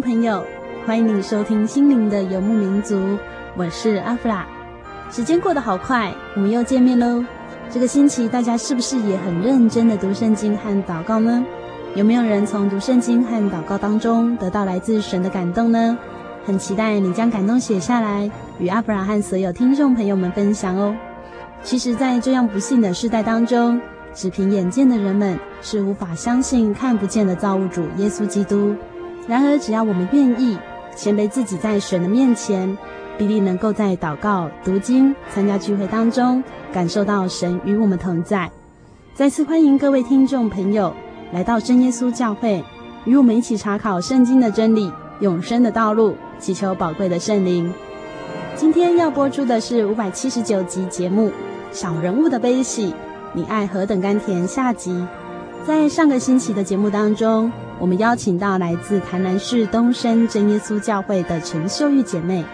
朋友，欢迎你收听《心灵的游牧民族》，我是阿弗拉。时间过得好快，我们又见面喽。这个星期大家是不是也很认真的读圣经和祷告呢？有没有人从读圣经和祷告当中得到来自神的感动呢？很期待你将感动写下来，与阿弗拉和所有听众朋友们分享哦。其实，在这样不幸的世代当中，只凭眼见的人们是无法相信看不见的造物主耶稣基督。然而，只要我们愿意谦卑自己，在神的面前，必定能够在祷告、读经、参加聚会当中，感受到神与我们同在。再次欢迎各位听众朋友来到真耶稣教会，与我们一起查考圣经的真理、永生的道路，祈求宝贵的圣灵。今天要播出的是五百七十九集节目《小人物的悲喜》，你爱何等甘甜下集。在上个星期的节目当中，我们邀请到来自台南市东升真耶稣教会的陈秀玉姐妹，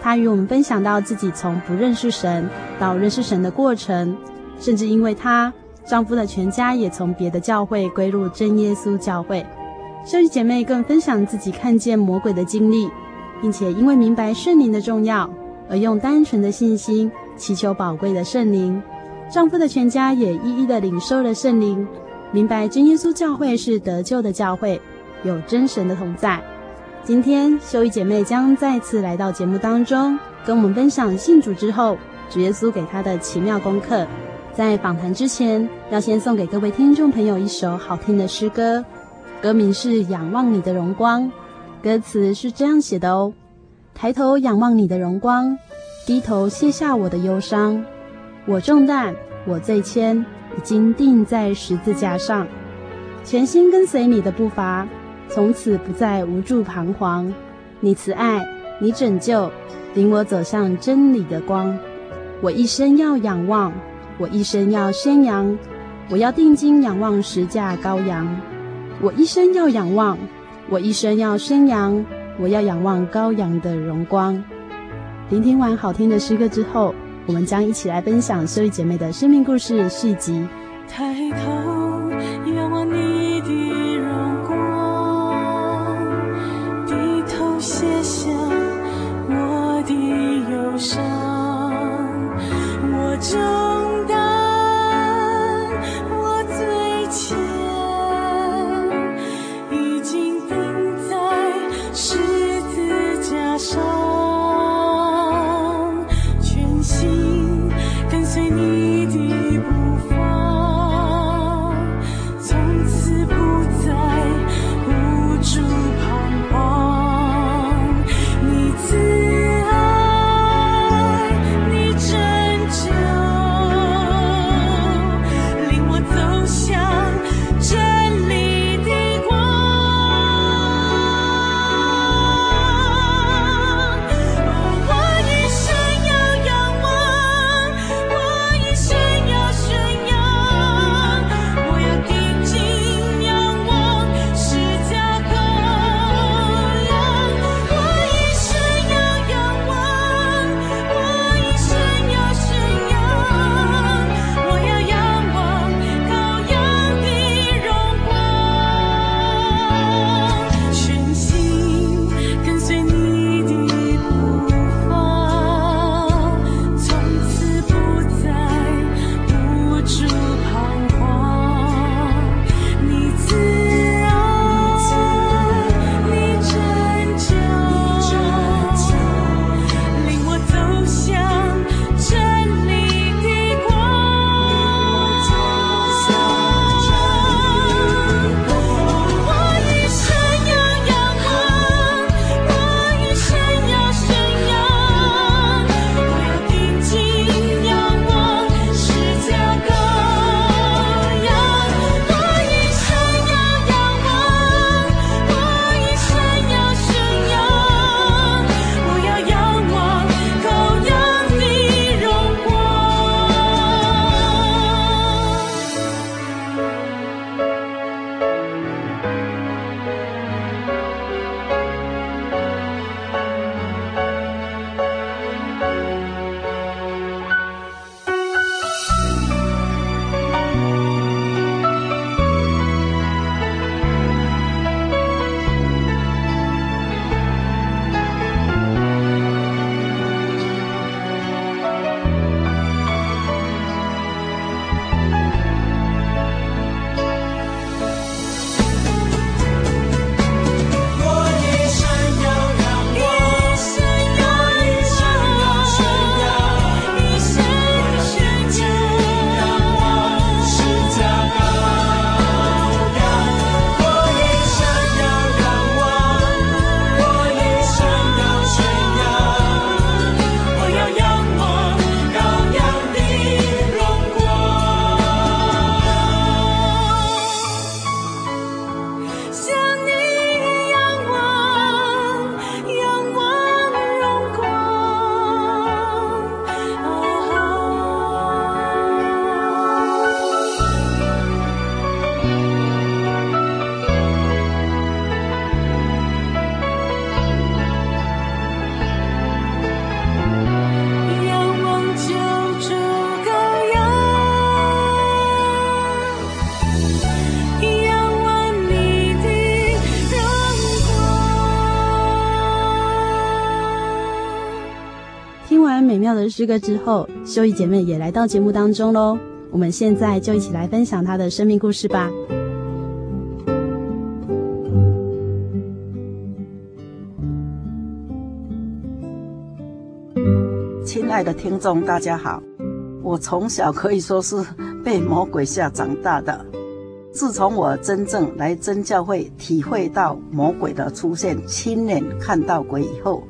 她与我们分享到自己从不认识神到认识神的过程，甚至因为她丈夫的全家也从别的教会归入真耶稣教会。秀玉姐妹更分享自己看见魔鬼的经历，并且因为明白圣灵的重要，而用单纯的信心祈求宝贵的圣灵。丈夫的全家也一一的领受了圣灵。明白真耶稣教会是得救的教会，有真神的同在。今天秀玉姐妹将再次来到节目当中，跟我们分享信主之后主耶稣给她的奇妙功课。在访谈之前，要先送给各位听众朋友一首好听的诗歌，歌名是《仰望你的荣光》，歌词是这样写的哦：抬头仰望你的荣光，低头卸下我的忧伤，我重担，我罪愆。已经钉在十字架上，全心跟随你的步伐，从此不再无助彷徨。你慈爱，你拯救，领我走向真理的光。我一生要仰望，我一生要宣扬，我要定睛仰望十架羔羊。我一生要仰望，我一生要宣扬，我要仰望羔羊的荣光。聆听完好听的诗歌之后。我们将一起来分享所有姐妹的生命故事续集。抬头仰望你的荣光，低头卸下我的忧伤，我就诗歌之后，秀仪姐妹也来到节目当中喽。我们现在就一起来分享她的生命故事吧。亲爱的听众，大家好。我从小可以说是被魔鬼吓长大的。自从我真正来真教会，体会到魔鬼的出现，亲眼看到鬼以后，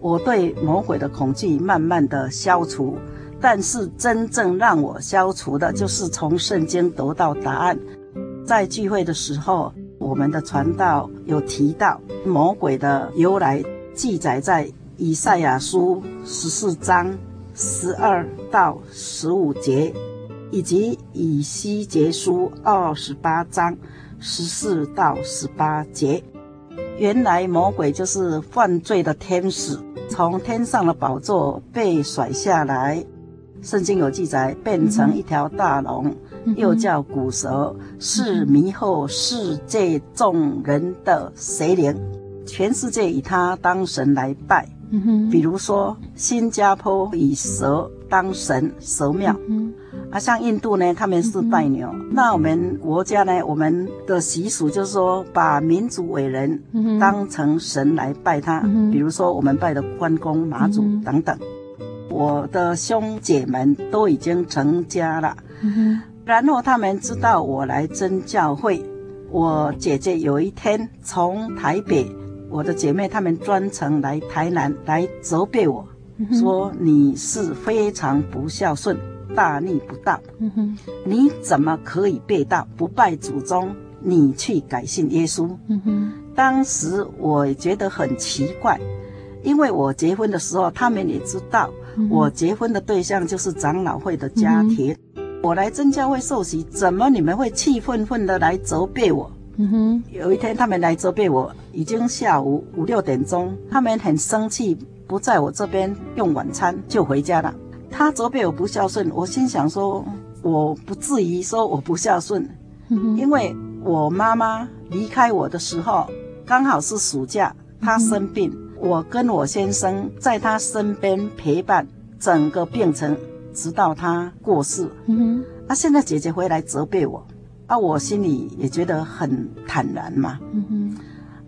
我对魔鬼的恐惧慢慢的消除。但是真正让我消除的，就是从圣经得到答案。在聚会的时候，我们的传道有提到魔鬼的由来，记载在以赛亚书十四章。十二到十五节，以及以西结书二十八章十四到十八节。原来魔鬼就是犯罪的天使，从天上的宝座被甩下来。圣经有记载，变成一条大龙，又叫古蛇，是迷惑世界众人的邪灵。全世界以他当神来拜。嗯，比如说新加坡以蛇当神，蛇庙。嗯，啊，像印度呢，他们是拜牛。嗯、那我们国家呢，我们的习俗就是说，把民族伟人当成神来拜他。嗯、比如说我们拜的关公、马祖等等。嗯、我的兄姐们都已经成家了。嗯、然后他们知道我来真教会。我姐姐有一天从台北。我的姐妹她们专程来台南来责备我，说你是非常不孝顺，大逆不道。嗯、哼你怎么可以背道不拜祖宗？你去改信耶稣。嗯、哼当时我也觉得很奇怪，因为我结婚的时候，他们也知道我结婚的对象就是长老会的家庭。嗯、我来真教会受洗，怎么你们会气愤愤的来责备我？嗯哼，有一天他们来责备我，已经下午五六点钟，他们很生气，不在我这边用晚餐就回家了。他责备我不孝顺，我心想说，我不至于说我不孝顺，因为我妈妈离开我的时候刚好是暑假，她生病，我跟我先生在她身边陪伴整个病程，直到她过世。啊，现在姐姐回来责备我。啊，我心里也觉得很坦然嘛。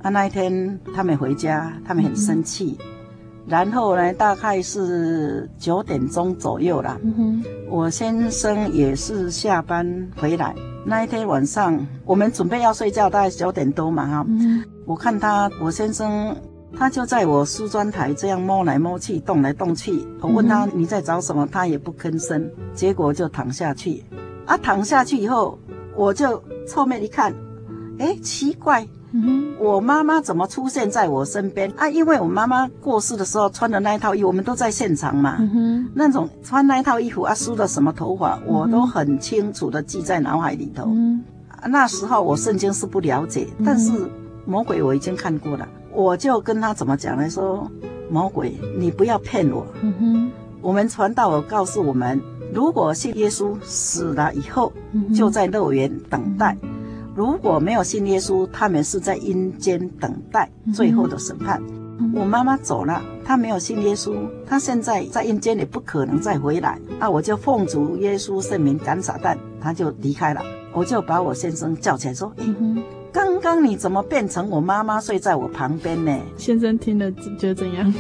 啊，那一天他们回家，他们很生气。然后呢，大概是九点钟左右啦。我先生也是下班回来。那一天晚上，我们准备要睡觉，大概九点多嘛哈。嗯。我看他，我先生他就在我梳妆台这样摸来摸去，动来动去。我问他你在找什么，他也不吭声。结果就躺下去。啊，躺下去以后。我就侧面一看，哎，奇怪，我妈妈怎么出现在我身边啊？因为我妈妈过世的时候穿的那一套衣服，我们都在现场嘛。那种穿那一套衣服啊，梳的什么头发，我都很清楚的记在脑海里头。那时候我圣经是不了解，嗯、但是魔鬼我已经看过了，我就跟他怎么讲呢？说魔鬼，你不要骗我。我们传道有告诉我们。如果信耶稣死了以后，就在乐园等待；如果没有信耶稣，他们是在阴间等待最后的审判。我妈妈走了，她没有信耶稣，她现在在阴间也不可能再回来。那我就奉主耶稣圣名赶撒旦，她就离开了。我就把我先生叫起来说：“诶，刚刚你怎么变成我妈妈睡在我旁边呢？”先生听了觉得怎样？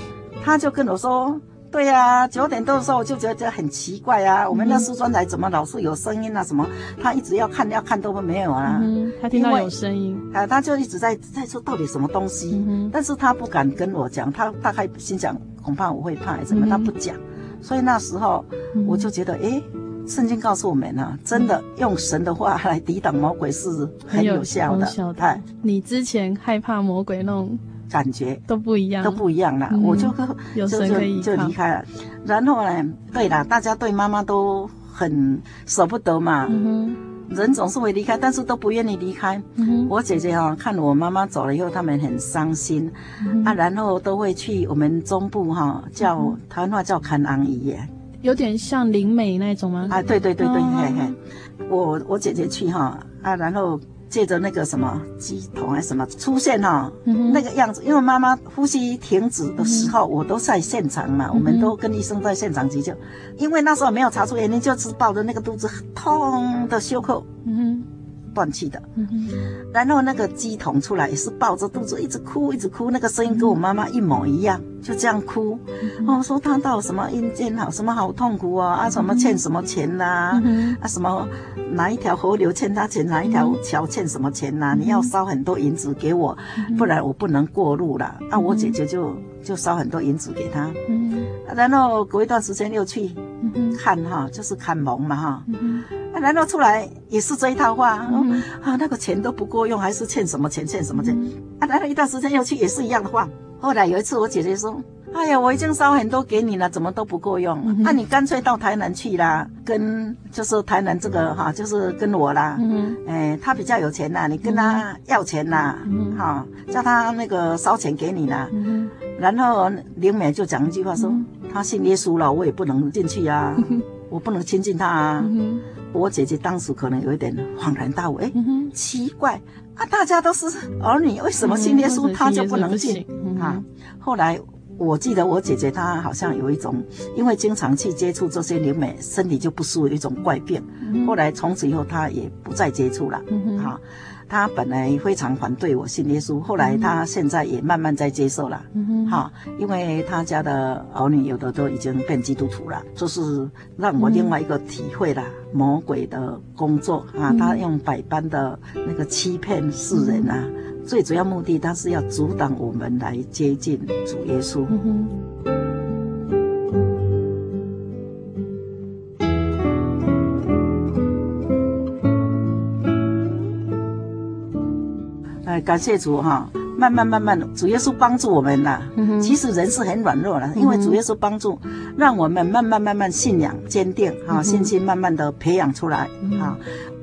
他就跟我说。对呀、啊，九点多的时候我就觉得很奇怪啊，嗯、我们那梳妆台怎么老是有声音啊？什么？他一直要看要看都没有啊。嗯，他听到有声音，啊，他就一直在在说到底什么东西，嗯、但是他不敢跟我讲，他大概心想恐怕我会怕什么，嗯、他不讲。所以那时候我就觉得，哎、嗯，圣经告诉我们呢，真的用神的话来抵挡魔鬼是很有效的。效的哎，你之前害怕魔鬼那种。感觉都不一样，都不一样了。嗯、我就就就就离开了。然后呢，对了，大家对妈妈都很舍不得嘛。嗯、人总是会离开，但是都不愿意离开。嗯、我姐姐哈、哦，看我妈妈走了以后，他们很伤心、嗯、啊。然后都会去我们中部哈、哦，叫、嗯、哼台湾话叫看阿姨耶，有点像灵媒那种吗？啊，对对对对，嘿嘿。我我姐姐去哈啊，然后借着那个什么鸡桶还是什么出现哈、哦，嗯、那个样子，因为妈妈呼吸停止的时候，嗯、我都在现场嘛，嗯、我们都跟医生在现场急救，因为那时候没有查出原因，就是抱着那个肚子痛的休克。嗯哼。断气的，嗯、哼。然后那个鸡桶出来也是抱着肚子一直哭，一直哭，那个声音跟我妈妈一模一样，就这样哭。哦，说他到什么阴间好，什么好痛苦啊，啊，什么欠什么钱呐、啊，嗯、啊，什么哪一条河流欠他钱，哪一条桥欠什么钱呐、啊？你要烧很多银子给我，不然我不能过路了。啊，我姐姐就就烧很多银子给他。嗯然后隔一段时间又去看哈，就是看蒙嘛哈。啊然后出来也是这一套话，嗯、啊，那个钱都不够用，还是欠什么钱，欠什么钱？嗯、啊，然后一段时间又去，也是一样的话。后来有一次，我姐姐说：“哎呀，我已经烧很多给你了，怎么都不够用？那、嗯啊、你干脆到台南去啦，跟就是台南这个哈、啊，就是跟我啦。嗯哼，哎，他比较有钱呐，你跟他要钱呐，哈、嗯哼。啊，叫他那个烧钱给你啦。嗯，然后林美就讲一句话说：嗯、他信耶稣了，我也不能进去啊，嗯、我不能亲近他啊。嗯”我姐姐当时可能有一点恍然大悟，哎，奇怪啊，大家都是儿女，为什么信耶稣他就不能进、嗯、啊？后来我记得我姐姐她好像有一种，因为经常去接触这些灵媒，身体就不舒服，有一种怪病。嗯、后来从此以后她也不再接触了，嗯啊。他本来非常反对我信耶稣，后来他现在也慢慢在接受了，嗯哼，哈，因为他家的儿女有的都已经变基督徒了，就是让我另外一个体会了魔鬼的工作。啊，他用百般的那个欺骗世人啊，最主要目的他是要阻挡我们来接近主耶稣。嗯感谢主哈，慢慢慢慢，主耶稣帮助我们呐。嗯、其实人是很软弱的，因为主耶稣帮助，让我们慢慢慢慢信仰坚定哈，信心慢慢的培养出来啊。嗯、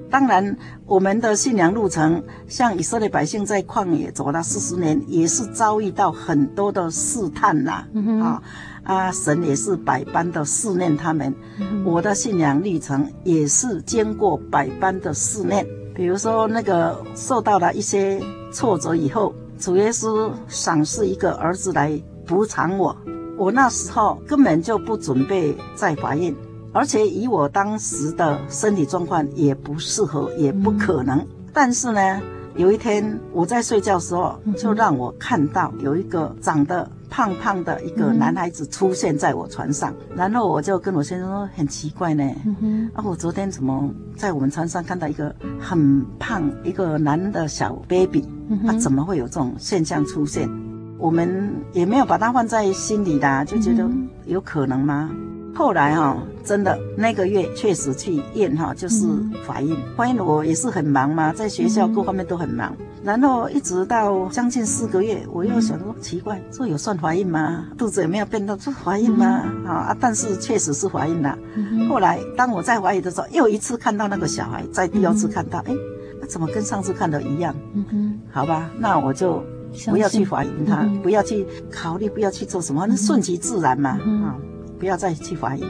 当然，我们的信仰路程，像以色列百姓在旷野走了四十年，也是遭遇到很多的试探呐。啊、啊，神也是百般的试炼他们。嗯、我的信仰历程也是经过百般的试炼。比如说，那个受到了一些挫折以后，主耶稣赏赐一个儿子来补偿我。我那时候根本就不准备再怀孕，而且以我当时的身体状况也不适合，也不可能。但是呢，有一天我在睡觉的时候，就让我看到有一个长得。胖胖的一个男孩子出现在我船上，嗯、然后我就跟我先生说很奇怪呢，啊，我昨天怎么在我们船上看到一个很胖一个男的小 baby，嗯、啊，怎么会有这种现象出现？我们也没有把它放在心里的，就觉得有可能吗？嗯后来哈，真的那个月确实去验哈，就是怀孕。怀孕我也是很忙嘛，在学校各方面都很忙。然后一直到将近四个月，我又想说奇怪，这有算怀孕吗？肚子有没有变大，这怀孕吗？啊，但是确实是怀孕了。后来当我在怀疑的时候，又一次看到那个小孩，在第二次看到，哎，那怎么跟上次看的一样？好吧，那我就不要去怀疑他，不要去考虑，不要去做什么，那顺其自然嘛，啊。不要再去怀疑，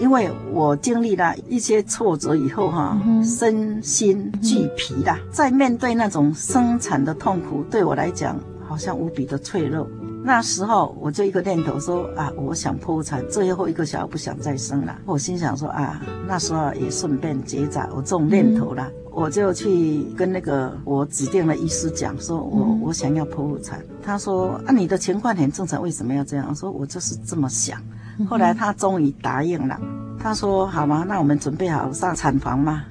因为我经历了一些挫折以后，哈，身心俱疲啦。在面对那种生产的痛苦，对我来讲好像无比的脆弱。那时候我就一个念头说啊，我想剖产，最后一个小孩不想再生了。我心想说啊，那时候也顺便结扎，我这种念头了，我就去跟那个我指定的医师讲，说我我想要剖腹产。他说啊，你的情况很正常，为什么要这样？我说我就是这么想。后来他终于答应了，他说：“好吗？那我们准备好上产房嘛？”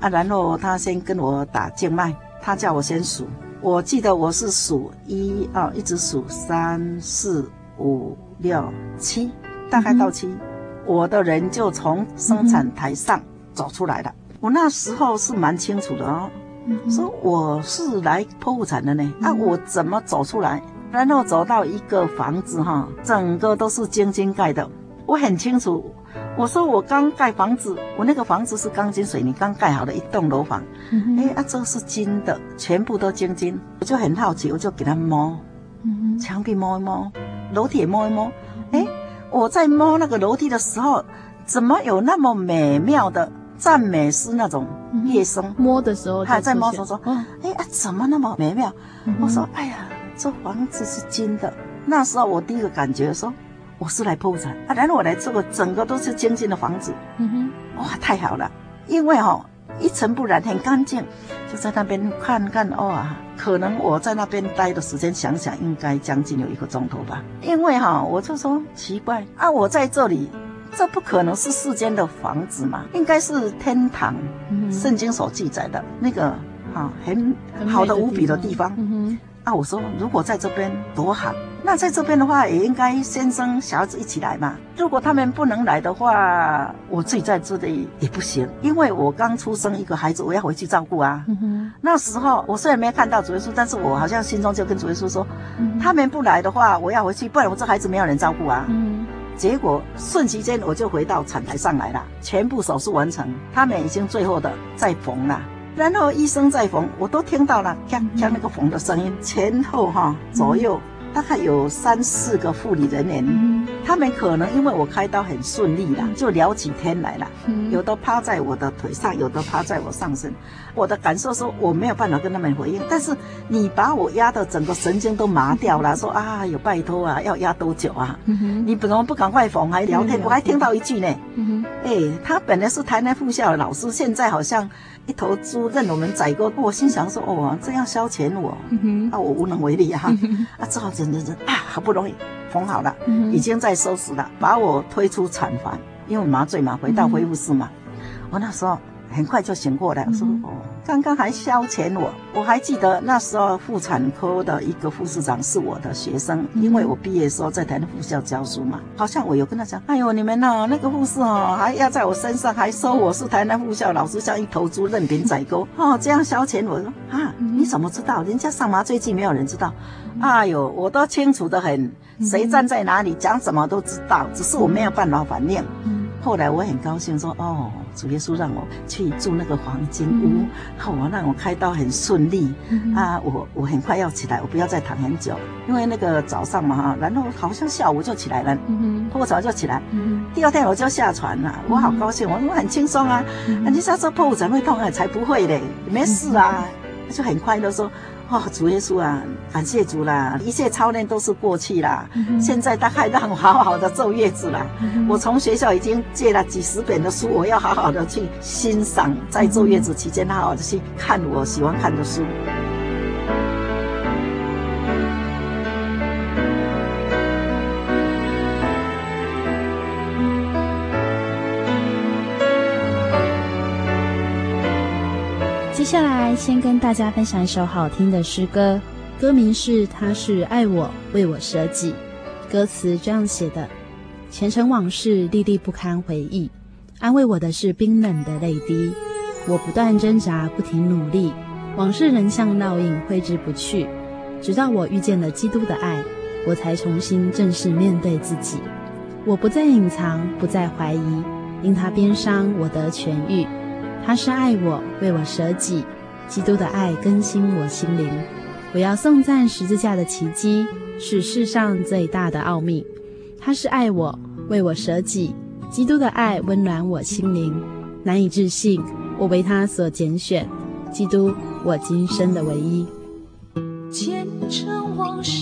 啊，然后他先跟我打静脉，他叫我先数，我记得我是数一二，一直数三四五六七，大概到七，嗯、我的人就从生产台上走出来了。嗯、我那时候是蛮清楚的哦，嗯、说我是来剖腹产的呢，嗯、啊，我怎么走出来？然后走到一个房子哈，整个都是晶晶盖的，我很清楚。我说我刚盖房子，我那个房子是钢筋水泥刚盖好的一栋楼房。嗯哼，哎啊，这是金的，全部都晶晶。我就很好奇，我就给他摸，嗯哼，墙壁摸一摸，楼梯也摸一摸。哎，我在摸那个楼梯的时候，怎么有那么美妙的赞美诗那种乐声、嗯，摸的时候还在摸，说说，哎、哦、啊，怎么那么美妙？嗯、我说，哎呀，这房子是金的。那时候我第一个感觉说，我是来破产啊，然后我来这个整个都是金金的房子，嗯哼，哇，太好了，因为哈、哦。一尘不染，很干净，就在那边看看哦，可能我在那边待的时间，想想应该将近有一个钟头吧。因为哈，我就说奇怪啊，我在这里，这不可能是世间的房子嘛，应该是天堂。圣经所记载的那个哈，很好的无比的地方。啊，我说如果在这边多好。那在这边的话，也应该先生小孩子一起来嘛。如果他们不能来的话，我自己在这里也不行，因为我刚出生一个孩子，我要回去照顾啊。嗯、那时候我虽然没看到主耶稣，但是我好像心中就跟主耶稣说，嗯、他们不来的话，我要回去，不然我这孩子没有人照顾啊。嗯、结果瞬息间我就回到产台上来了，全部手术完成，他们已经最后的在缝了，然后医生在缝，我都听到了，锵锵那个缝的声音，前后哈左右。嗯大概有三四个护理人员，嗯、他们可能因为我开刀很顺利啦，就聊起天来了。嗯、有的趴在我的腿上，有的趴在我上身。我的感受说我没有办法跟他们回应，但是你把我压的整个神经都麻掉了，说啊，有拜托啊，要压多久啊？你怎么不赶快缝还聊天？嗯、我还听到一句呢，哎、他本来是台南附校的老师，现在好像。一头猪任我们宰割，我心想说：哦，这样消遣我，嗯、啊，我无能为力啊！嗯、啊，只好忍忍忍啊，好不容易缝好了，嗯、已经在收拾了，把我推出产房，因为麻醉嘛，回到恢复室嘛。嗯、我那时候很快就醒过来，我说：哦。刚刚还消遣我，我还记得那时候妇产科的一个护士长是我的学生，因为我毕业的时候在台南附校教书嘛，好像我有跟他讲，哎呦，你们呐，那个护士哦，还压在我身上，还说我是台南附校老师，像一头猪任凭宰割哦，这样消遣我说啊，你怎么知道？人家上麻醉剂没有人知道，哎呦，我都清楚的很，谁站在哪里讲什么都知道，只是我没有办法反应。后来我很高兴说，哦。主耶稣让我去住那个黄金屋，好、嗯，让我开刀很顺利、嗯、啊！我我很快要起来，我不要再躺很久，因为那个早上嘛哈，然后好像下午就起来了，破早就起来，嗯、第二天我就下船了，我好高兴，我说我很轻松啊，人家说剖腹产会痛啊，才不会嘞，没事啊，就很快乐说。哦，主耶稣啊，感谢主啦！一切操练都是过去啦，嗯、现在大概让我好好的坐月子啦。嗯、我从学校已经借了几十本的书，我要好好的去欣赏，在坐月子期间，好好的去看我喜欢看的书。接下来，先跟大家分享一首好听的诗歌，歌名是《他是爱我，为我舍己》。歌词这样写的：前尘往事历历不堪回忆，安慰我的是冰冷的泪滴。我不断挣扎，不停努力，往事仍像烙印挥之不去。直到我遇见了基督的爱，我才重新正式面对自己。我不再隐藏，不再怀疑，因他鞭伤，我得痊愈。他是爱我，为我舍己，基督的爱更新我心灵。我要颂赞十字架的奇迹，是世上最大的奥秘。他是爱我，为我舍己，基督的爱温暖我心灵。难以置信，我为他所拣选，基督我今生的唯一。前尘往事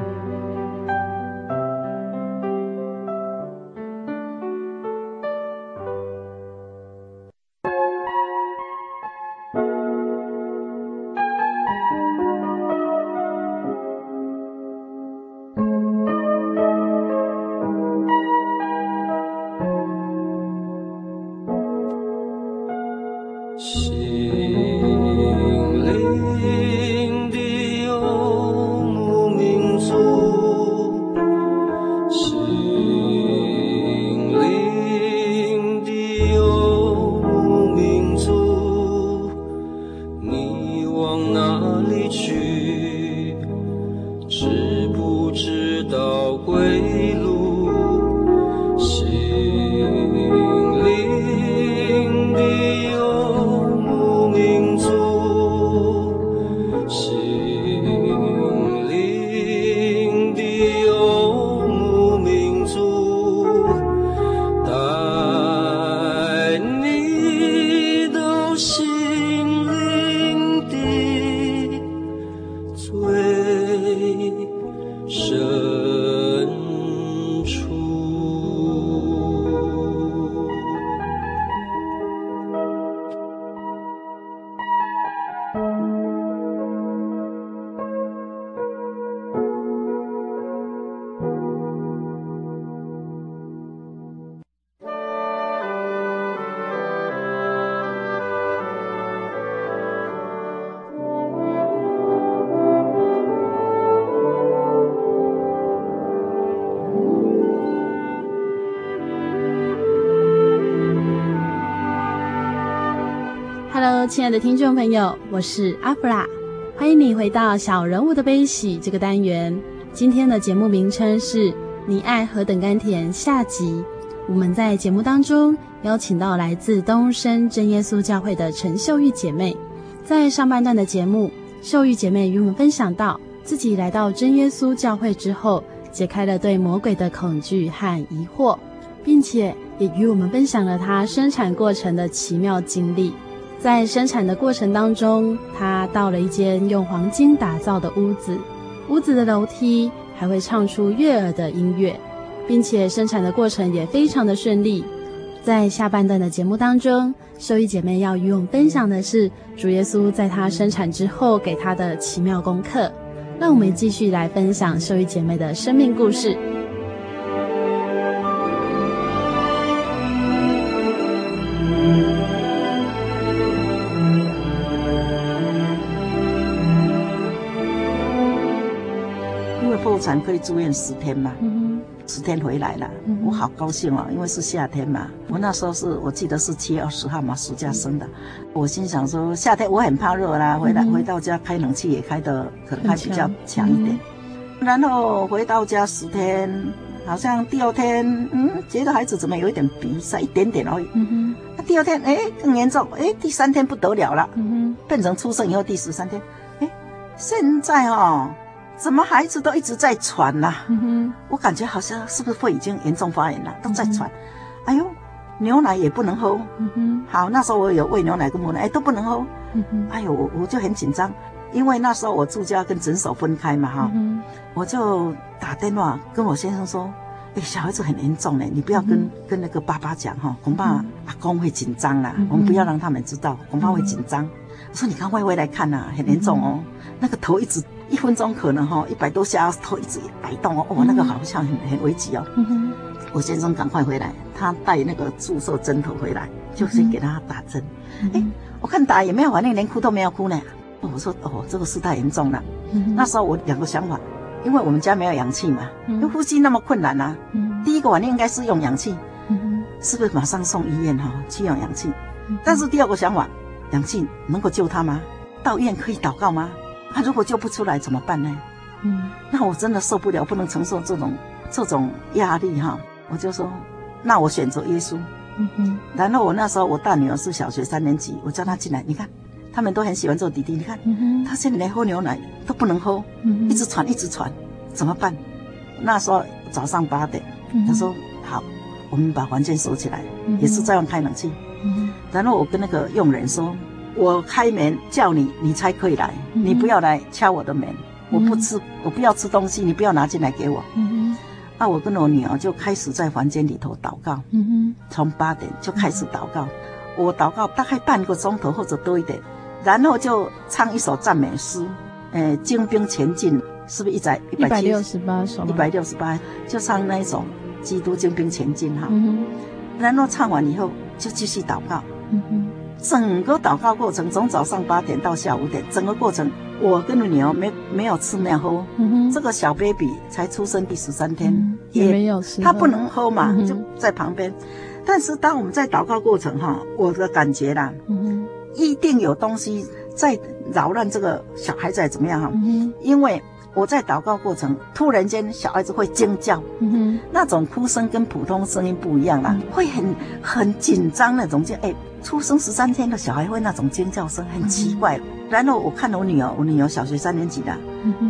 亲爱的听众朋友，我是阿弗拉，欢迎你回到《小人物的悲喜》这个单元。今天的节目名称是《你爱何等甘甜》下集。我们在节目当中邀请到来自东升真耶稣教会的陈秀玉姐妹，在上半段的节目，秀玉姐妹与我们分享到自己来到真耶稣教会之后，解开了对魔鬼的恐惧和疑惑，并且也与我们分享了她生产过程的奇妙经历。在生产的过程当中，她到了一间用黄金打造的屋子，屋子的楼梯还会唱出悦耳的音乐，并且生产的过程也非常的顺利。在下半段的节目当中，秀玉姐妹要与我们分享的是主耶稣在她生产之后给她的奇妙功课。让我们继续来分享秀玉姐妹的生命故事。产可以住院十天嘛。嗯十天回来了，我好高兴哦，因为是夏天嘛。我那时候是我记得是七月二十号嘛，暑假生的。我心想说，夏天我很怕热啦，回来回到家开冷气也开的可能还比较强一点。然后回到家十天，好像第二天，嗯，觉得孩子怎么有一点鼻塞，一点点而已。嗯那第二天，哎，更严重，哎，第三天不得了了，嗯变成出生以后第十三天，哎，现在哦。怎么孩子都一直在喘呐、啊？嗯哼，我感觉好像是不是肺已经严重发炎了，都在喘。嗯、哎呦，牛奶也不能喝。好，那时候我有喂牛奶跟母奶，哎，都不能喝。哎呦，我我就很紧张，因为那时候我住家跟诊所分开嘛，哈、嗯，我就打电话跟我先生说，哎，小孩子很严重呢，你不要跟、嗯、跟那个爸爸讲哈，恐怕阿公会紧张啦。嗯、我们不要让他们知道，恐怕会紧张。我说你赶快回来看呐、啊，很严重哦，那个头一直。一分钟可能哈一百多下头一直摆动哦，哦那个好像很很危急哦。嗯、哼我先生赶快回来，他带那个注射针头回来，就先给他打针。哎、我看打也没有反应，连哭都没有哭呢。我说哦，这个事太严重了。嗯、那时候我两个想法，因为我们家没有氧气嘛，嗯、哼呼吸那么困难啊。嗯、第一个反应应该是用氧气，嗯、是不是马上送医院哈去用氧气？嗯、但是第二个想法，氧气能够救他吗？到医院可以祷告吗？他如果救不出来怎么办呢？嗯，那我真的受不了，不能承受这种这种压力哈。我就说，那我选择耶稣。嗯哼。然后我那时候我大女儿是小学三年级，我叫她进来，你看，他们都很喜欢做弟弟，你看，她现在连喝牛奶都不能喝，嗯，一直喘一直喘，怎么办？那时候早上八点，她说好，我们把房间锁起来，也是这样开冷气。然后我跟那个佣人说。我开门叫你，你才可以来。嗯、你不要来敲我的门，我不吃，我不要吃东西，你不要拿进来给我。嗯哼。那我跟我女儿就开始在房间里头祷告。嗯哼。从八点就开始祷告，嗯、我祷告大概半个钟头或者多一点，然后就唱一首赞美诗。呃，精兵前进，是不是一百一百六十八首？一百六十八，就唱那一首《基督精兵前进》哈。嗯哼。然后唱完以后就继续祷告。嗯哼。整个祷告过程从早上八点到下午五点，整个过程我跟你女儿没没有吃没有喝，嗯、这个小 baby 才出生第十三天，嗯、也没有吃，他不能喝嘛，嗯、就在旁边。但是当我们在祷告过程哈，我的感觉啦，一定有东西在扰乱这个小孩子怎么样哈？嗯、因为我在祷告过程，突然间小孩子会尖叫，嗯、哼那种哭声跟普通声音不一样啦，嗯、会很很紧张那种就哎。出生十三天的小孩会那种尖叫声，很奇怪。嗯、然后我看我女儿，我女儿小学三年级的，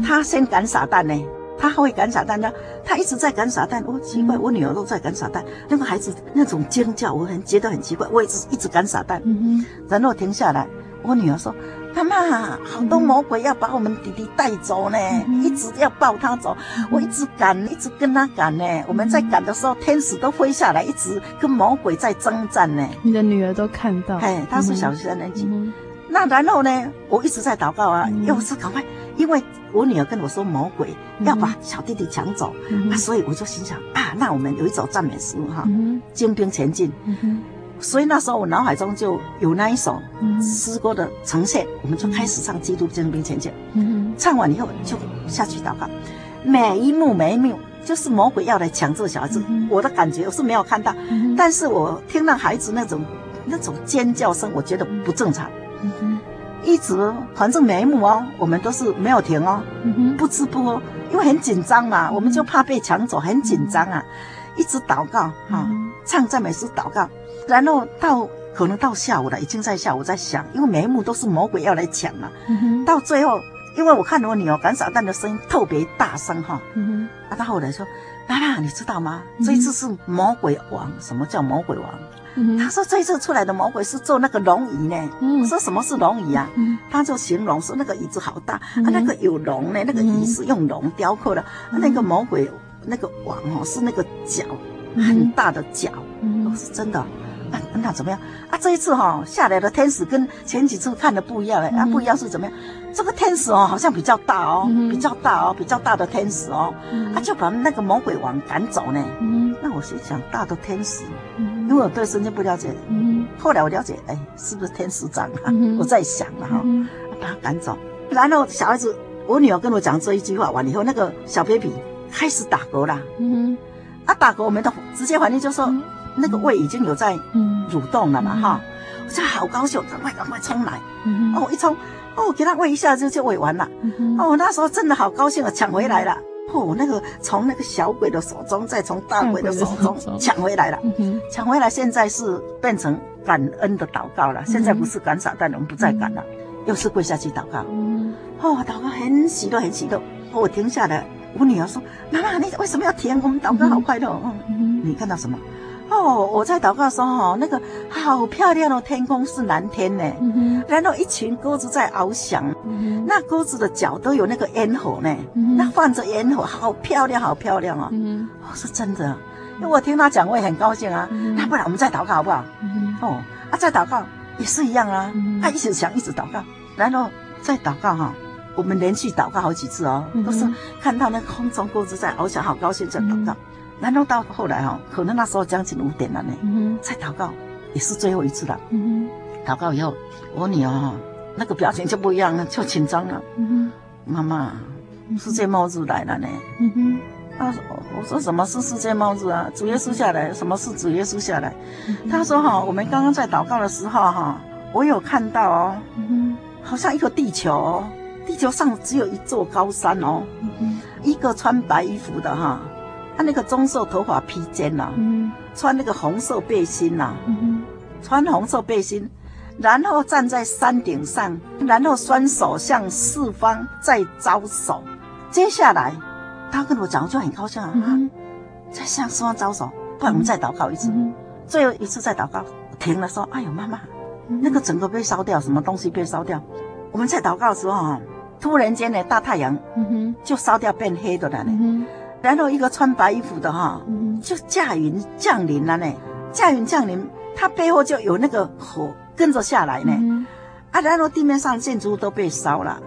她先赶傻蛋呢，她会赶傻蛋的，她一直在赶傻蛋。我、哦、奇怪，嗯、我女儿都在赶傻蛋，那个孩子那种尖叫，我很觉得很奇怪。我一直一直赶傻蛋，嗯、哼然后停下来，我女儿说。妈妈，好多魔鬼要把我们弟弟带走呢，嗯、一直要抱他走。嗯、我一直赶，一直跟他赶呢。我们在赶的时候，天使都飞下来，一直跟魔鬼在征战呢。你的女儿都看到，哎，她是小学三年级。嗯、那然后呢，我一直在祷告啊，嗯、又是赶快，因为我女儿跟我说魔鬼要把小弟弟抢走，所以我就心想啊，那我们有一首赞美诗哈，精兵前进。嗯所以那时候我脑海中就有那一首诗歌的呈现，我们就开始唱《基督精兵前进》。唱完以后就下去祷告，每一幕每一幕就是魔鬼要来抢这个小孩子。我的感觉我是没有看到，但是我听到孩子那种那种尖叫声，我觉得不正常。嗯、一直反正每一幕哦，我们都是没有停哦，嗯、不直播，因为很紧张嘛，我们就怕被抢走，很紧张啊，一直祷告哈、哦，唱赞美诗祷告，然后到可能到下午了，已经在下午在想，因为每一幕都是魔鬼要来抢嘛，嗯、到最后，因为我看我女儿赶撒旦的声音特别大声哈，嗯、啊，他后来说。妈妈，你知道吗？这一次是魔鬼王。什么叫魔鬼王？嗯、他说这一次出来的魔鬼是坐那个龙椅呢。嗯、我说什么是龙椅啊？嗯、他就形容说那个椅子好大，嗯、啊，那个有龙呢，那个椅是用龙雕刻的。嗯、那个魔鬼那个王哦，是那个角很大的角，嗯、哦，是真的。啊，那怎么样？啊，这一次哈、哦、下来的天使跟前几次看的不一样嘞。啊，不一样是怎么样？这个天使哦，好像比较大哦，嗯、比较大哦，比较大的天使哦，嗯、啊，就把那个魔鬼王赶走呢。嗯，那我心想，大的天使，嗯、因为我对圣经不了解。嗯，后来我了解，哎，是不是天使长啊？嗯、我在想了哈，嗯、把他赶走。然后小孩子，我女儿跟我讲这一句话完以后，那个小 baby 开始打嗝啦。嗯，啊，打嗝，我们的直接反应就说。嗯那个胃已经有在蠕动了嘛，哈、嗯，我就好高兴，赶快赶快冲来，嗯、哦，一冲，哦，给他喂一下就就喂完了，嗯、哦，那时候真的好高兴啊，抢回来了，哦，那个从那个小鬼的手中，再从大鬼的手中抢回来了，抢回来，现在是变成感恩的祷告了，现在不是赶傻蛋，我们不再赶了，又是跪下去祷告，哦，祷告很喜乐，很喜乐，哦，我停下来，我女儿说，妈妈，你为什么要停？我们祷告好快乐，嗯，你看到什么？哦，我在祷告的时候，哈，那个好漂亮哦天空是蓝天呢，嗯、然后一群鸽子在翱翔，嗯、那鸽子的脚都有那个烟火呢，嗯、那放着烟火，好漂亮，好漂亮哦。嗯、哦，是真的，因为我听他讲，我也很高兴啊。嗯、那不然我们再祷告好不好？嗯、哦，啊，再祷告也是一样啊，嗯、啊，一直想，一直祷告，然后再祷告哈。我们连续祷告好几次哦，嗯、都是看到那个空中鸽子在翱翔，好高兴，在祷告。然后到后来哈，可能那时候将近五点了呢，嗯再祷告也是最后一次了。嗯祷告以后，我女儿哈那个表情就不一样了，就紧张了。嗯妈妈，世界末日来了呢。她说：“我说什么是世界末日啊？主耶稣下来，什么是主耶稣下来？”他说：“哈，我们刚刚在祷告的时候哈，我有看到哦，好像一个地球，地球上只有一座高山哦，一个穿白衣服的哈。”他那个棕色头发披肩呐，嗯、穿那个红色背心呐，穿红色背心，然后站在山顶上，然后双手向四方在招手。接下来，他跟我讲，我就很高兴啊，嗯、在向四方招手。不然我们再祷告一次，嗯、最后一次再祷告，停了说：“哎呦，妈妈，嗯、那个整个被烧掉，什么东西被烧掉？”我们在祷告的时候啊，突然间呢，大太阳就烧掉变黑的了呢。嗯然后一个穿白衣服的哈，就驾云降临了呢。驾云降临，他背后就有那个火跟着下来呢。啊，然后地面上建筑物都被烧了，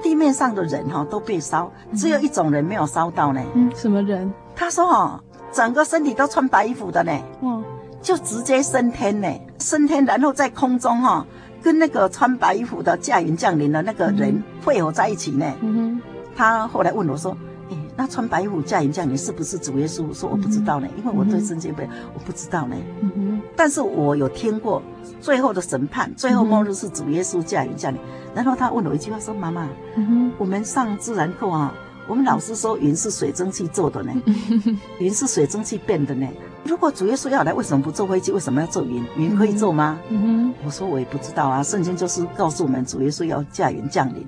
地面上的人哈都被烧，只有一种人没有烧到呢。什么人？他说哈，整个身体都穿白衣服的呢。嗯，就直接升天呢，升天，然后在空中哈，跟那个穿白衣服的驾云降临的那个人汇合在一起呢。嗯他后来问我说。那穿白衣服驾云降临是不是主耶稣？说我不知道呢，因为我对圣经不，我不知道呢。嗯哼。但是我有听过最后的审判，最后末日是主耶稣驾云降临。然后他问我一句话说：“妈妈，我们上自然课啊，我们老师说云是水蒸气做的呢，云是水蒸气变的呢。如果主耶稣要来，为什么不坐飞机？为什么要坐云？云可以坐吗？”嗯哼。我说我也不知道啊，圣经就是告诉我们主耶稣要驾云降临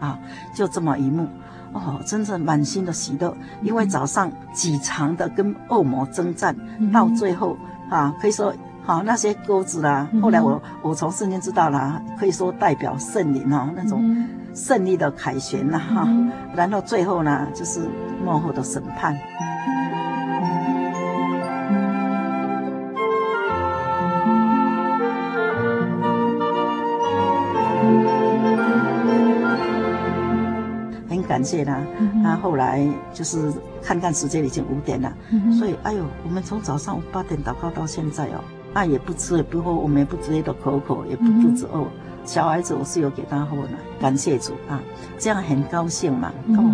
啊，啊，就这么一幕。哦，真是满心的喜乐，因为早上几场的跟恶魔征战，嗯、到最后啊，可以说好、啊、那些鸽子啦，后来我我从圣经知道了，可以说代表圣灵哦，那种胜利的凯旋呐哈，嗯、然后最后呢就是幕后的审判。感谢他，他后来就是看看时间已经五点了，所以哎呦，我们从早上八点祷告到现在哦，那也不吃也不喝，我们也不觉得口渴，也不肚子饿。小孩子我是有给他喝奶，感谢主啊，这样很高兴嘛。哦，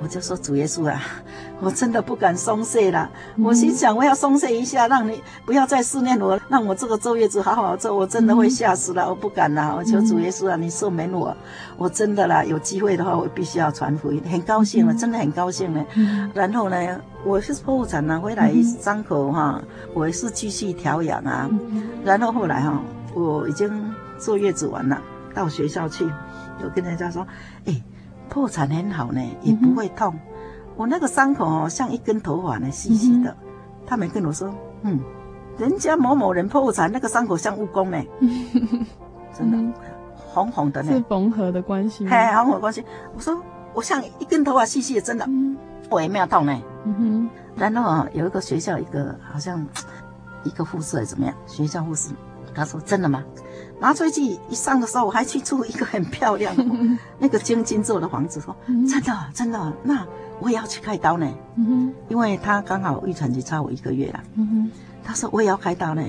我就说主耶稣啊，我真的不敢松懈了。我心想，我要松懈一下，让你不要再思念我，让我这个坐月子好好做。我真的会吓死了，我不敢了。我求主耶稣啊，你赦免我。我真的啦，有机会的话，我必须要传福音。很高兴了，真的很高兴呢。然后呢，我是剖腹产呢，回来伤口哈，我也是继续调养啊。然后后来哈，我已经坐月子完了，到学校去，我跟人家说，哎。剖产很好呢，也不会痛。嗯、我那个伤口哦，像一根头发呢，细细的。嗯、他们跟我说，嗯，人家某某人破产那个伤口像蜈蚣呢，真的，嗯、红红的呢。是缝合的关系吗？嘿，缝合关系。我说我像一根头发细细的，真的，嗯、我也没有痛呢。嗯哼。然后啊，有一个学校，一个好像一个护士怎么样？学校护士，他说真的吗？麻醉剂一上的时候，我还去住一个很漂亮的 那个晶晶做的房子，说真的真的，那我也要去开刀呢。嗯因为他刚好预产期差我一个月了。他说我也要开刀呢，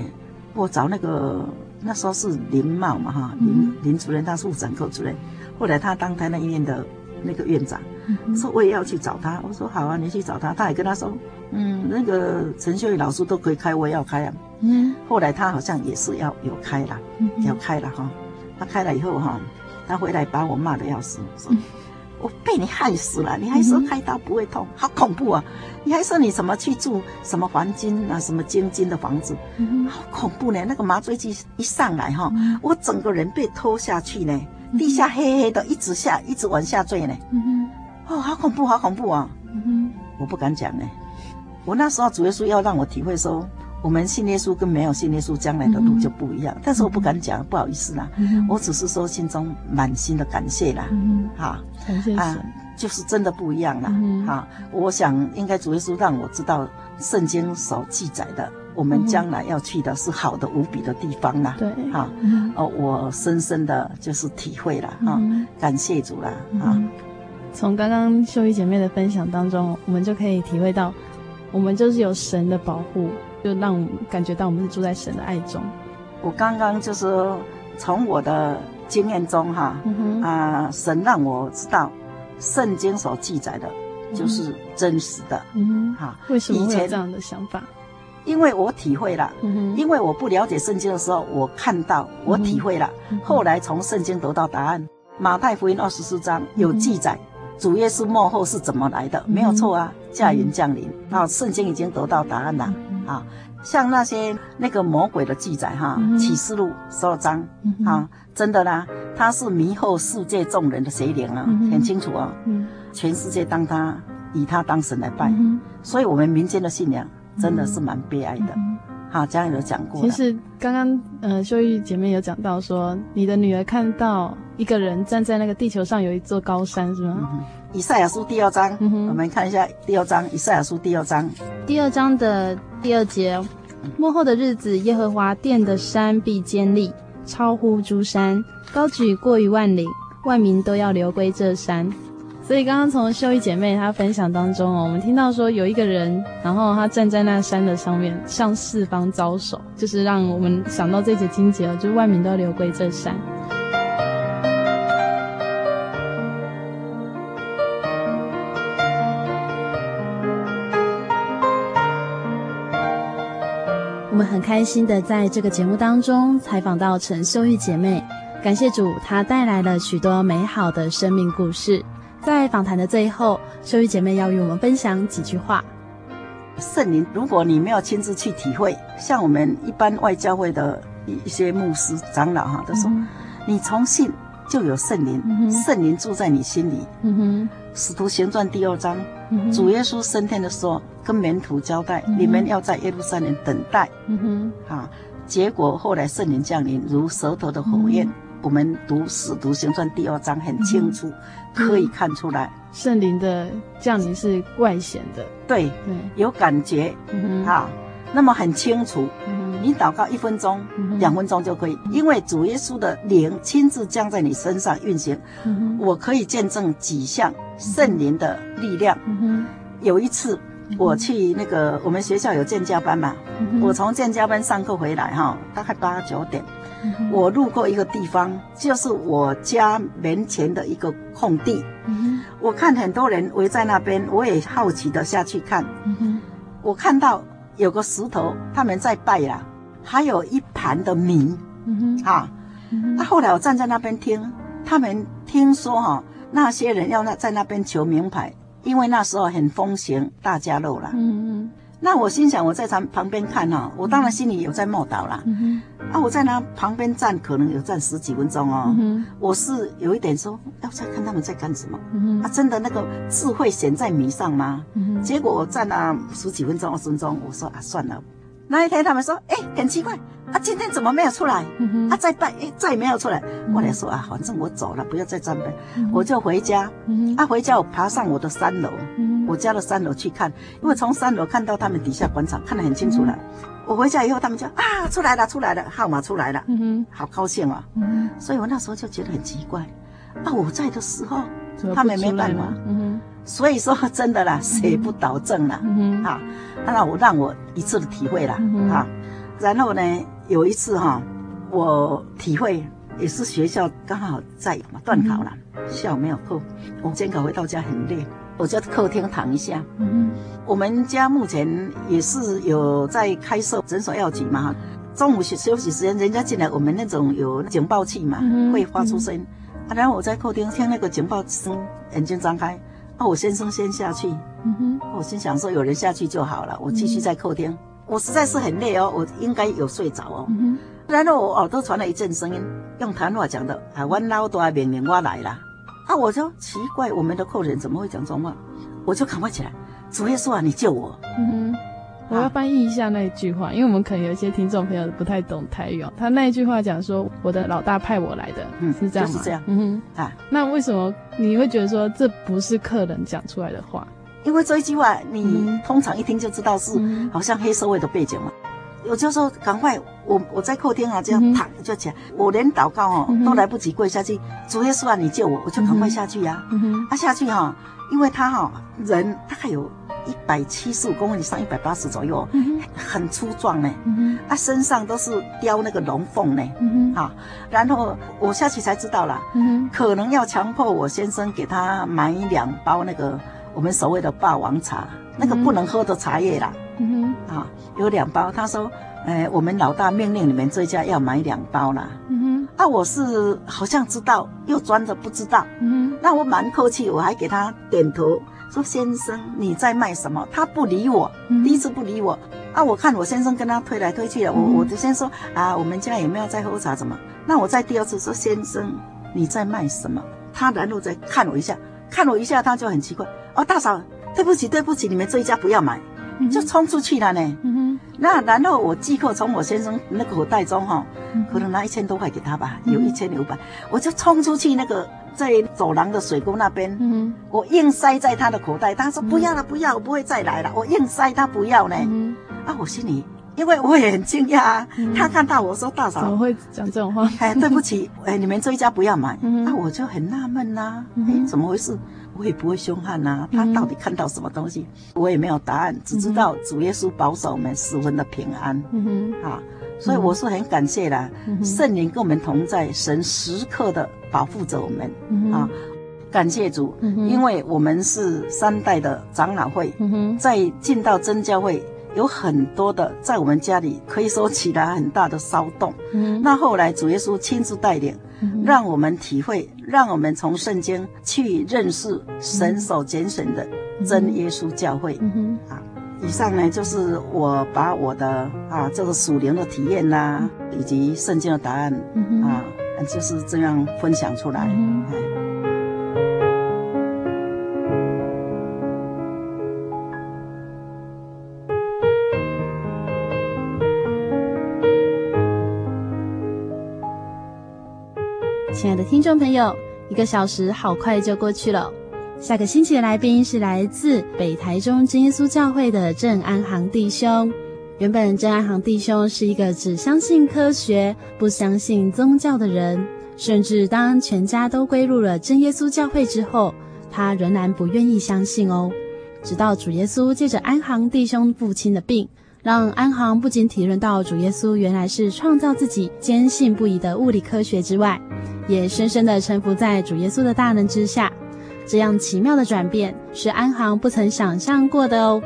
我找那个那时候是林茂嘛哈，林林主任他是妇产科主任，后来他当台那医院的那个院长，说我也要去找他。我说好啊，你去找他。他也跟他说，嗯，那个陈秀玉老师都可以开，我也要开啊。嗯，后来他好像也是要有开了，要开了哈。他开了以后哈，他回来把我骂的要死，说：“我被你害死了，你还说开刀不会痛，好恐怖啊！你还说你什么去住什么黄金啊，什么金金的房子，好恐怖呢！那个麻醉剂一上来哈，我整个人被拖下去呢，地下黑黑的，一直下，一直往下坠呢。哦，好恐怖，好恐怖啊！我不敢讲呢。我那时候主耶稣要让我体会说。我们信耶稣跟没有信耶稣将来的路就不一样，但是我不敢讲，不好意思啦。我只是说心中满心的感谢啦，嗯哈，啊，就是真的不一样啦，嗯哈。我想应该主耶稣让我知道圣经所记载的，我们将来要去的是好的无比的地方啦，对，哈，哦，我深深的就是体会了，哈，感谢主了，啊。从刚刚秀玉姐妹的分享当中，我们就可以体会到，我们就是有神的保护。就让我们感觉到我们是住在神的爱中。我刚刚就是从我的经验中哈，啊、嗯呃，神让我知道圣经所记载的，就是真实的。嗯哼，哈，为什么会有这样的想法？因为我体会了，嗯，因为我不了解圣经的时候，我看到，我体会了，后来从圣经得到答案。马太福音二十四章有记载，主耶稣末后是怎么来的？嗯、没有错啊，驾云降临。然后圣经已经得到答案了。啊，像那些那个魔鬼的记载哈，《启示录》十二章啊，真的啦，他是迷惑世界众人的邪灵啊，很清楚啊，全世界当他以他当神来拜，所以我们民间的信仰真的是蛮悲哀的。好，这样有讲过。其实刚刚呃，秀玉姐妹有讲到说，你的女儿看到一个人站在那个地球上有一座高山，是吗？以赛亚书第二章，嗯、我们看一下第二章。以赛亚书第二章，第二章的第二节，幕后的日子，耶和华殿的山必坚立，超乎诸山，高举过于万里，万民都要流归这山。所以刚刚从秀玉姐妹她分享当中哦，我们听到说有一个人，然后他站在那山的上面，向四方招手，就是让我们想到这节经节，就是万民都要流归这山。我们很开心的在这个节目当中采访到陈秀玉姐妹，感谢主，她带来了许多美好的生命故事。在访谈的最后，秀玉姐妹要与我们分享几句话。圣灵，如果你没有亲自去体会，像我们一般外教会的一些牧师长老哈，都说、嗯、你从信就有圣灵，圣灵住在你心里。嗯哼，使徒行传第二章，嗯、主耶稣升天的时候。跟门徒交代，嗯、你们要在耶路撒冷等待。嗯哼，啊，结果后来圣灵降临，如舌头的火焰。嗯、我们读《使徒行传》第二章很清楚，嗯、可以看出来，圣灵的降临是怪显的。对，对，有感觉。嗯哼，啊，那么很清楚。你祷告一分钟、嗯、两分钟就可以，因为主耶稣的灵亲自降在你身上运行。我可以见证几项圣灵的力量。嗯哼，有一次。我去那个我们学校有建教班嘛，我从建教班上课回来哈，大概八九点，我路过一个地方，就是我家门前的一个空地，我看很多人围在那边，我也好奇的下去看，我看到有个石头，他们在拜啦，还有一盘的米，啊，那后来我站在那边听，他们听说哈。那些人要那在那边求名牌，因为那时候很风行大家乐啦。嗯嗯。那我心想，我在旁旁边看哈，我当然心里有在默祷啦。嗯啊，我在那旁边站，可能有站十几分钟哦。嗯。我是有一点说，要再看他们在干什么。嗯。啊，真的那个智慧显在迷上吗？嗯。结果我站了十几分钟、二十分钟，我说啊，算了。那一天他们说，哎，很奇怪。啊，今天怎么没有出来？啊，再拜，哎，再也没有出来。我来说啊，反正我走了，不要再站呗，我就回家。啊，回家我爬上我的三楼，我家的三楼去看，因为从三楼看到他们底下广场，看得很清楚了。我回家以后，他们就啊，出来了，出来了，号码出来了，好高兴啊。所以我那时候就觉得很奇怪，啊，我在的时候，他们没办法。所以说真的啦，谁不导正了？啊，那我让我一次的体会了啊。然后呢，有一次哈，我体会也是学校刚好在嘛断考了，下午没有课，我监考回到家很累，我就在客厅躺一下。嗯，我们家目前也是有在开设诊所药局嘛，中午休休息时间，人家进来，我们那种有警报器嘛，会发出声。啊，然后我在客厅听那个警报声，眼睛张开，啊，我先生先下去。嗯哼，我心想说有人下去就好了，我继续在客厅。我实在是很累哦，我应该有睡着哦。嗯、然后我耳朵传来一阵声音，用台湾话讲的：“啊，我老大命令我来啦。”啊，我说奇怪，我们的客人怎么会讲这种话？我就赶快起来，主耶稣啊，你救我！嗯哼，我要翻译一下那一句话，啊、因为我们可能有一些听众朋友不太懂台语哦。他那一句话讲说：“我的老大派我来的。”嗯，是这样吗？就是这样。嗯哼，啊，那为什么你会觉得说这不是客人讲出来的话？因为这一句话，你通常一听就知道是好像黑社会的背景嘛。我就说赶快，我我在客厅啊，这样躺就起来，我连祷告哦都来不及跪下去，主耶稣啊，你救我，我就赶快下去呀。啊下去哈，因为他哈人大概有一百七十五公分以上，一百八十左右，很粗壮呢。他身上都是雕那个龙凤呢。嗯啊，然后我下去才知道了，可能要强迫我先生给他买两包那个。我们所谓的霸王茶，那个不能喝的茶叶啦，嗯哼，啊，有两包。他说，哎，我们老大命令你们这家要买两包啦，嗯哼。啊，我是好像知道，又装着不知道，嗯哼。那我蛮客气，我还给他点头，说先生你在卖什么？他不理我，第一次不理我。啊，我看我先生跟他推来推去的，我我就先说啊，我们家有没有在喝茶？怎么？那我再第二次说先生你在卖什么？他然后再看我一下，看我一下，他就很奇怪。哦，大嫂，对不起，对不起，你们这一家不要买，就冲出去了呢。嗯哼。那然后我即刻从我先生那个口袋中哈，可能拿一千多块给他吧，有一千五百，我就冲出去那个在走廊的水沟那边，嗯，我硬塞在他的口袋。他说不要了，不要，我不会再来了。我硬塞他不要呢。啊，我心里因为我也很惊讶啊，他看到我说大嫂怎么会讲这种话？哎，对不起，哎，你们这一家不要买。那我就很纳闷呐，哎，怎么回事？我也不会凶悍呐，他到底看到什么东西？我也没有答案，只知道主耶稣保守我们十分的平安。嗯哼，啊，所以我是很感谢啦，圣灵跟我们同在，神时刻的保护着我们。啊，感谢主，因为我们是三代的长老会，在进到真教会，有很多的在我们家里可以说起来很大的骚动。那后来主耶稣亲自带领。让我们体会，让我们从圣经去认识神所拣选的真耶稣教会。啊，以上呢就是我把我的啊这个属灵的体验呐、啊，以及圣经的答案啊，就是这样分享出来。亲爱的听众朋友，一个小时好快就过去了。下个星期的来宾是来自北台中真耶稣教会的郑安行弟兄。原本郑安行弟兄是一个只相信科学、不相信宗教的人，甚至当全家都归入了真耶稣教会之后，他仍然不愿意相信哦。直到主耶稣借着安航弟兄父亲的病，让安航不仅体认到主耶稣原来是创造自己坚信不疑的物理科学之外，也深深地臣服在主耶稣的大能之下。这样奇妙的转变是安航不曾想象过的哦。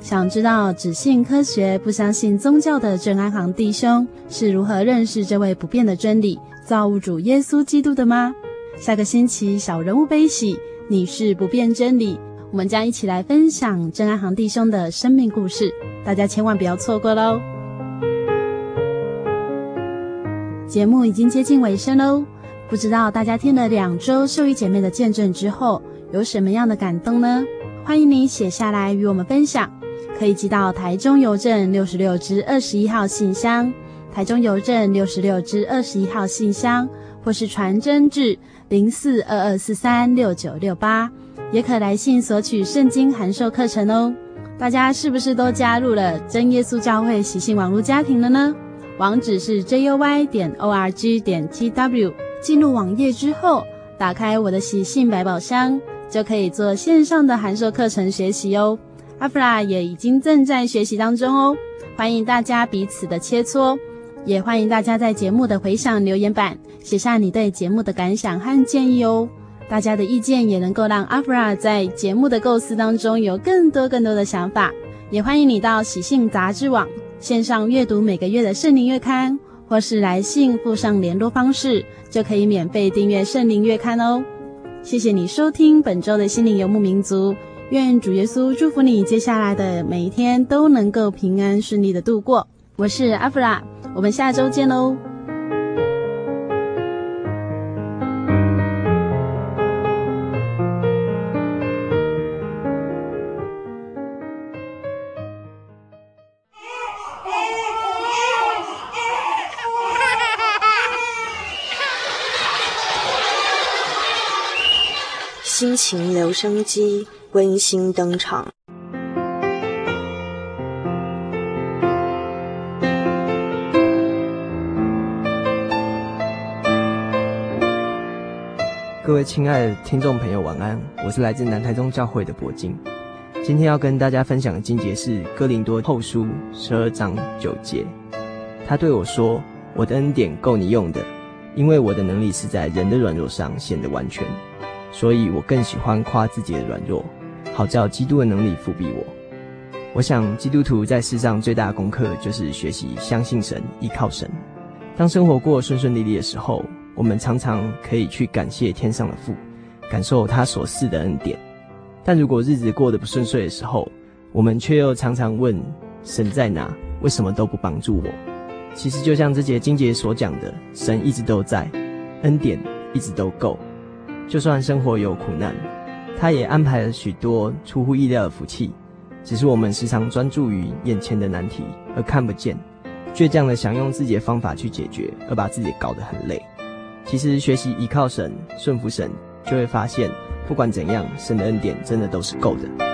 想知道只信科学不相信宗教的郑安航弟兄是如何认识这位不变的真理造物主耶稣基督的吗？下个星期小人物悲喜，你是不变真理。我们将一起来分享郑安航弟兄的生命故事，大家千万不要错过喽！节目已经接近尾声喽，不知道大家听了两周秀姨姐妹的见证之后，有什么样的感动呢？欢迎你写下来与我们分享，可以寄到台中邮政六十六支二十一号信箱，台中邮政六十六支二十一号信箱，或是传真至零四二二四三六九六八。也可来信索取圣经函授课程哦。大家是不是都加入了真耶稣教会喜信网络家庭了呢？网址是 juy 点 org 点 tw。进入网页之后，打开我的喜信百宝箱，就可以做线上的函授课程学习哦。阿弗拉也已经正在学习当中哦。欢迎大家彼此的切磋，也欢迎大家在节目的回响留言板写下你对节目的感想和建议哦。大家的意见也能够让阿弗拉在节目的构思当中有更多更多的想法，也欢迎你到喜信杂志网线上阅读每个月的圣灵月刊，或是来信附上联络方式，就可以免费订阅圣灵月刊哦。谢谢你收听本周的心灵游牧民族，愿主耶稣祝福你接下来的每一天都能够平安顺利的度过。我是阿弗拉，我们下周见喽。留声机温馨登场。各位亲爱的听众朋友，晚安！我是来自南台中教会的柏金，今天要跟大家分享的经节是《哥林多后书》十二章九节。他对我说：“我的恩典够你用的，因为我的能力是在人的软弱上显得完全。”所以我更喜欢夸自己的软弱，好叫基督的能力覆庇我。我想基督徒在世上最大的功课就是学习相信神、依靠神。当生活过顺顺利利的时候，我们常常可以去感谢天上的父，感受他所赐的恩典。但如果日子过得不顺遂的时候，我们却又常常问神在哪？为什么都不帮助我？其实就像这节经节所讲的，神一直都在，恩典一直都够。就算生活有苦难，他也安排了许多出乎意料的福气，只是我们时常专注于眼前的难题而看不见，倔强的想用自己的方法去解决，而把自己搞得很累。其实学习依靠神、顺服神，就会发现，不管怎样，神的恩典真的都是够的。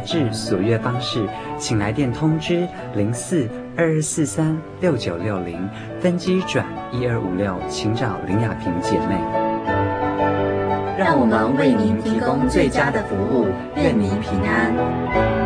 杂志索阅方式，请来电通知零四二二四三六九六零，分机转一二五六，请找林雅萍姐妹。让我们为您提供最佳的服务，愿您平安。